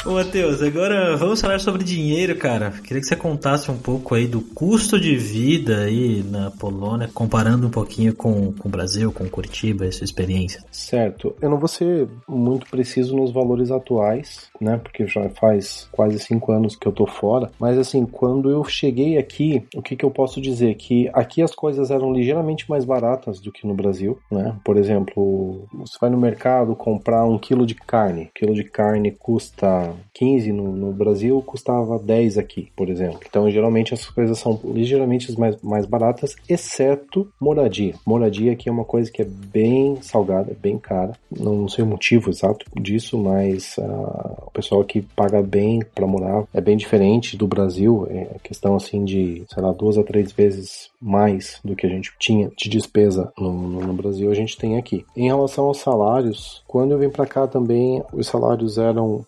Ô Matheus, agora vamos falar sobre dinheiro, cara. Queria que você contasse um pouco aí do custo de vida aí na Polônia, comparando um pouquinho com, com o Brasil, com Curitiba, essa experiência. Certo. Eu não vou ser muito preciso nos valores atuais, né? Porque já faz quase cinco anos que eu tô fora. Mas assim, quando eu cheguei aqui, o que, que eu posso dizer? Que aqui as coisas eram ligeiramente mais baratas do que no Brasil, né? Por exemplo, você vai no mercado comprar um quilo de carne. Um quilo de carne custa 15 no, no, Brasil, custava 10 aqui, por exemplo. Então, geralmente as coisas são ligeiramente mais, mais baratas, exceto moradia. Moradia aqui é uma coisa que é bem salgada, bem cara. Não sei o motivo exato disso, mas uh, o pessoal aqui paga bem para morar. É bem diferente do Brasil. É questão assim de, sei lá, duas a três vezes mais do que a gente tinha de despesa no, no, no Brasil, a gente tem aqui. Em relação aos salários, quando eu vim para cá também, os salários eram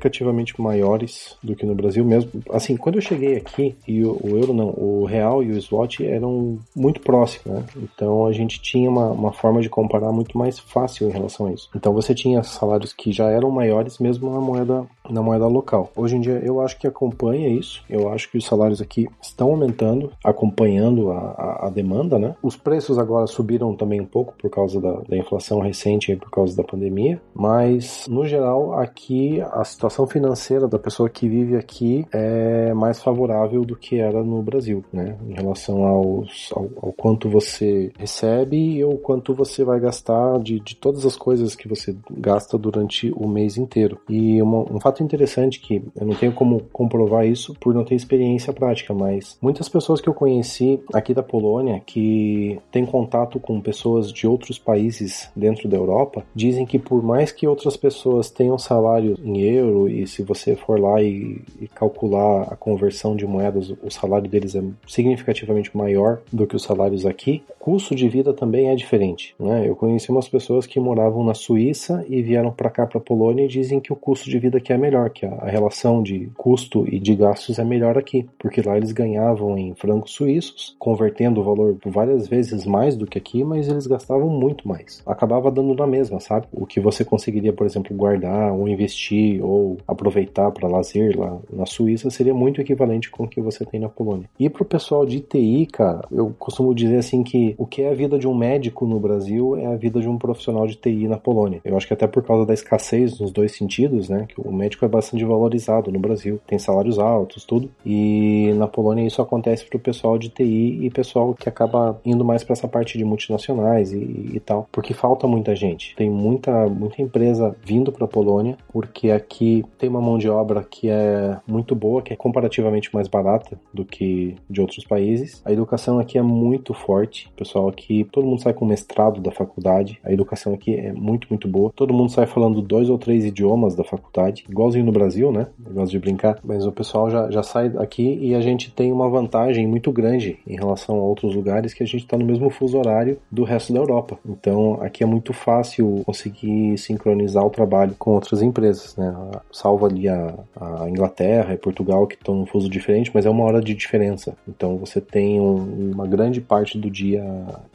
significativamente maiores do que no Brasil mesmo. Assim, quando eu cheguei aqui, e o, o euro não, o real e o slot eram muito próximos, né? Então a gente tinha uma, uma forma de comparar muito mais fácil em relação a isso. Então você tinha salários que já eram maiores mesmo na moeda na moeda local. Hoje em dia eu acho que acompanha isso. Eu acho que os salários aqui estão aumentando, acompanhando a, a, a demanda, né? Os preços agora subiram também um pouco por causa da, da inflação recente e por causa da pandemia, mas no geral aqui a situação financeira da pessoa que vive aqui é mais favorável do que era no Brasil, né? Em relação aos, ao, ao quanto você recebe e o quanto você vai gastar de, de todas as coisas que você gasta durante o mês inteiro. E uma, um fato interessante que eu não tenho como comprovar isso por não ter experiência prática, mas muitas pessoas que eu conheci aqui da Polônia que têm contato com pessoas de outros países dentro da Europa dizem que por mais que outras pessoas tenham salário em euro e se você for lá e, e calcular a conversão de moedas, o salário deles é significativamente maior do que os salários aqui, o custo de vida também é diferente. Né? Eu conheci umas pessoas que moravam na Suíça e vieram para cá, para Polônia, e dizem que o custo de vida aqui é melhor, que a, relação de custo e de gastos é melhor aqui, porque lá eles ganhavam em francos suíços, convertendo o valor várias vezes mais do que aqui, mas eles gastavam muito mais. Acabava dando na mesma, sabe? O que você conseguiria, por exemplo, guardar ou investir ou aproveitar para lazer lá na Suíça seria muito equivalente com o que você tem na Polônia. E pro pessoal de TI, cara, eu costumo dizer assim que o que é a vida de um médico no Brasil é a vida de um profissional de TI na Polônia. Eu acho que até por causa da escassez nos dois sentidos, né, que o médico é bastante valorizado no Brasil, tem salários altos, tudo, e na Polônia isso acontece para o pessoal de TI e pessoal que acaba indo mais para essa parte de multinacionais e, e, tal, porque falta muita gente. Tem muita, muita empresa vindo para a Polônia, porque aqui tem uma mão de obra que é muito boa, que é comparativamente mais barata do que de outros países. A educação aqui é muito forte, pessoal aqui, todo mundo sai com mestrado da faculdade, a educação aqui é muito, muito boa. Todo mundo sai falando dois ou três idiomas da faculdade, igualzinho no Brasil, né? Eu gosto de brincar, mas o pessoal já, já sai aqui e a gente tem uma vantagem muito grande em relação a outros lugares que a gente está no mesmo fuso horário do resto da Europa. Então aqui é muito fácil conseguir sincronizar o trabalho com outras empresas, né? Salvo ali a, a Inglaterra e Portugal que estão num fuso diferente, mas é uma hora de diferença. Então você tem um, uma grande parte do dia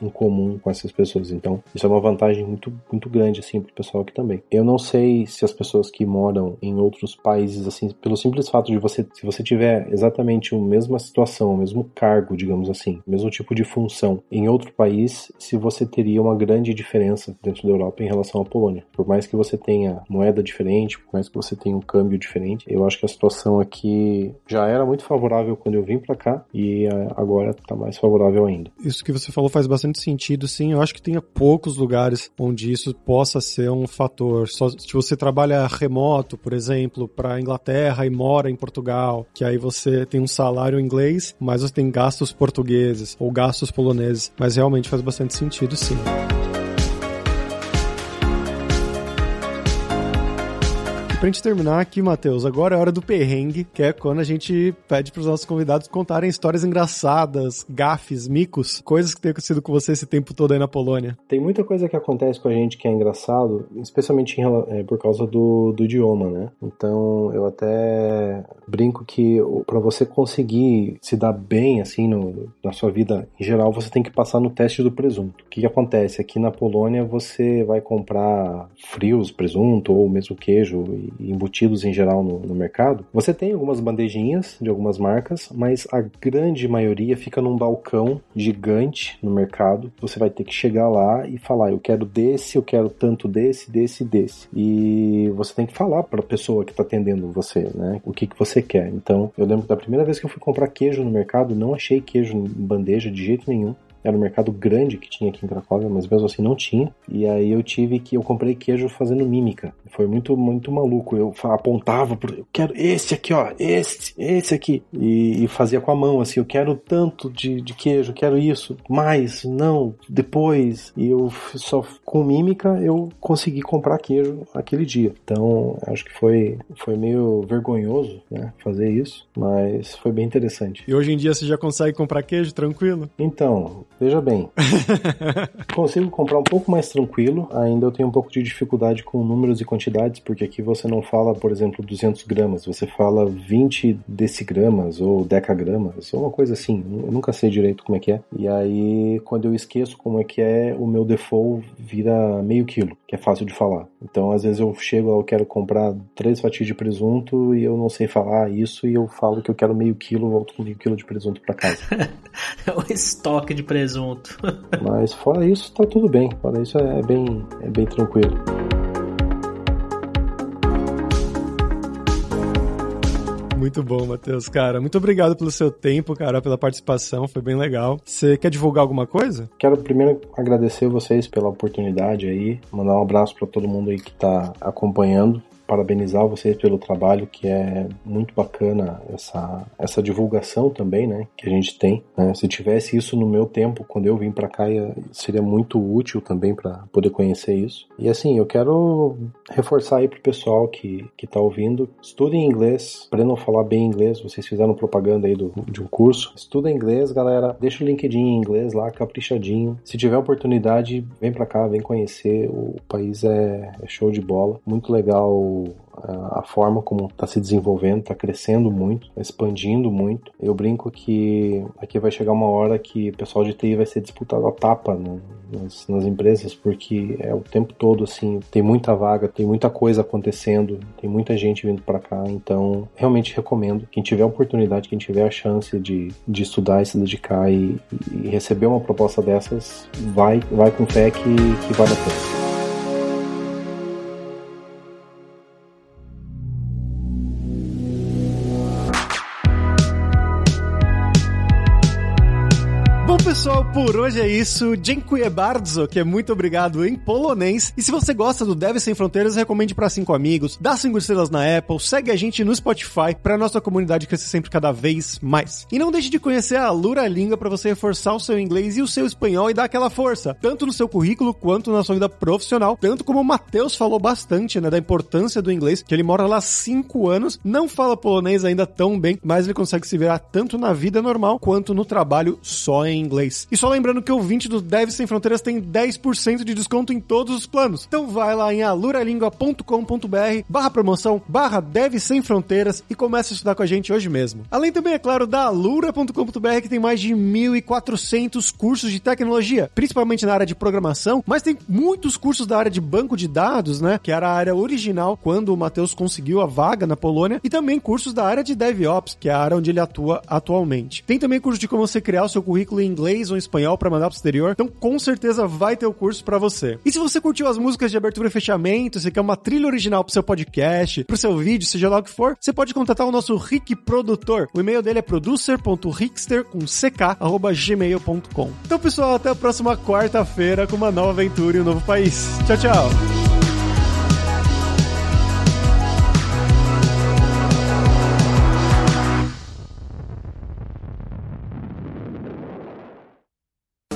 em comum com essas pessoas. Então isso é uma vantagem muito, muito grande assim para o pessoal aqui também. Eu não sei se as pessoas que moram em outros países assim, pelo simples fato de você, se você tiver exatamente a mesma situação, o mesmo cargo, digamos assim, o mesmo tipo de função em outro país, se você teria uma grande diferença dentro da Europa em relação à Polônia. Por mais que você tenha moeda diferente, por mais que você tenha um câmbio diferente, eu acho que a situação aqui já era muito favorável quando eu vim para cá e eh, agora está mais favorável ainda. Isso que você falou faz bastante sentido, sim. Eu acho que tem poucos lugares onde isso possa ser um fator. Só se você trabalha remoto, por exemplo, para Inglaterra e mora em Portugal, que aí você tem um salário inglês, mas você tem gastos portugueses ou gastos poloneses. Mas realmente faz bastante sentido, sim. Pra gente terminar aqui, Matheus, agora é hora do perrengue, que é quando a gente pede pros nossos convidados contarem histórias engraçadas, gafes, micos, coisas que tem acontecido com você esse tempo todo aí na Polônia. Tem muita coisa que acontece com a gente que é engraçado, especialmente é, por causa do, do idioma, né? Então eu até brinco que para você conseguir se dar bem assim no, na sua vida em geral, você tem que passar no teste do presunto. O que, que acontece? Aqui na Polônia você vai comprar frios, presunto ou mesmo queijo embutidos em geral no, no, mercado, você tem algumas bandejinhas de algumas marcas, mas a grande maioria fica num balcão gigante no mercado. Você vai ter que chegar lá e falar: eu quero desse, eu quero tanto desse, desse, desse. E você tem que falar para a pessoa que está atendendo você, né? O que, que você quer. Então, eu lembro da primeira vez que eu fui comprar queijo no mercado, não achei queijo em bandeja de jeito nenhum. Era um mercado grande que tinha aqui em Cracóvia, mas mesmo assim não tinha. E aí eu tive que eu comprei queijo fazendo mímica. Foi muito muito maluco. Eu apontava pro, eu quero esse aqui, ó, esse, esse aqui e, e fazia com a mão assim, eu quero tanto de, de queijo, quero isso, mais, não, depois. E eu só com mímica eu consegui comprar queijo aquele dia. Então, acho que foi foi meio vergonhoso, né, fazer isso, mas foi bem interessante. E hoje em dia você já consegue comprar queijo tranquilo? Então, Veja bem, *laughs* consigo comprar um pouco mais tranquilo. Ainda eu tenho um pouco de dificuldade com números e quantidades, porque aqui você não fala, por exemplo, 200 gramas, você fala 20 decigramas ou decagramas, ou uma coisa assim. Eu nunca sei direito como é que é. E aí, quando eu esqueço como é que é, o meu default vira meio quilo, que é fácil de falar. Então, às vezes eu chego lá, eu quero comprar três fatias de presunto e eu não sei falar isso e eu falo que eu quero meio quilo, volto com meio quilo de presunto para casa. *laughs* é o estoque de presunto presunto. Mas fora isso, tá tudo bem. Fora isso é bem, é bem tranquilo. Muito bom, Matheus, cara. Muito obrigado pelo seu tempo, cara, pela participação, foi bem legal. Você quer divulgar alguma coisa? Quero primeiro agradecer vocês pela oportunidade aí, mandar um abraço para todo mundo aí que tá acompanhando parabenizar vocês pelo trabalho, que é muito bacana essa, essa divulgação também, né, que a gente tem. Né? Se tivesse isso no meu tempo, quando eu vim para cá, seria muito útil também para poder conhecer isso. E assim, eu quero reforçar aí pro pessoal que, que tá ouvindo, estudem inglês, aprendam a falar bem inglês, vocês fizeram propaganda aí do, de um curso. Estuda inglês, galera, deixa o LinkedIn em inglês lá, caprichadinho. Se tiver oportunidade, vem para cá, vem conhecer, o país é, é show de bola, muito legal muito a forma como está se desenvolvendo, está crescendo muito, tá expandindo muito. Eu brinco que aqui vai chegar uma hora que o pessoal de TI vai ser disputado a tapa né, nas, nas, empresas, porque é o tempo todo assim, tem muita vaga, tem muita coisa acontecendo, tem muita gente vindo para cá, então realmente recomendo. Quem tiver a oportunidade, quem tiver a chance de, de estudar e se dedicar e, e receber uma proposta dessas, vai, vai com fé que, que vale a pena. Por hoje é isso. Dziękuję bardzo, que é muito obrigado em polonês. E se você gosta do Deve Sem Fronteiras, recomende para cinco amigos, dá cinco estrelas na Apple, segue a gente no Spotify para nossa comunidade crescer sempre cada vez mais. E não deixe de conhecer a Lura Língua para você reforçar o seu inglês e o seu espanhol e dar aquela força, tanto no seu currículo quanto na sua vida profissional, tanto como o Matheus falou bastante, né, da importância do inglês, que ele mora lá cinco anos, não fala polonês ainda tão bem, mas ele consegue se virar tanto na vida normal quanto no trabalho só em inglês. E só lembrando que o 20 do Dev Sem Fronteiras tem 10% de desconto em todos os planos. Então vai lá em aluralingua.com.br barra promoção, barra Dev Sem Fronteiras e comece a estudar com a gente hoje mesmo. Além também, é claro, da alura.com.br que tem mais de 1.400 cursos de tecnologia, principalmente na área de programação, mas tem muitos cursos da área de banco de dados, né, que era a área original quando o Matheus conseguiu a vaga na Polônia, e também cursos da área de DevOps, que é a área onde ele atua atualmente. Tem também curso de como você criar o seu currículo em inglês inglês ou em espanhol para mandar pro exterior. Então, com certeza vai ter o curso para você. E se você curtiu as músicas de abertura e fechamento, você quer uma trilha original pro seu podcast, pro seu vídeo, seja lá o que for, você pode contatar o nosso Rick Produtor. O e-mail dele é producer.rickster com ck@gmail.com. Então, pessoal, até a próxima quarta-feira com uma nova aventura em um novo país. Tchau, tchau.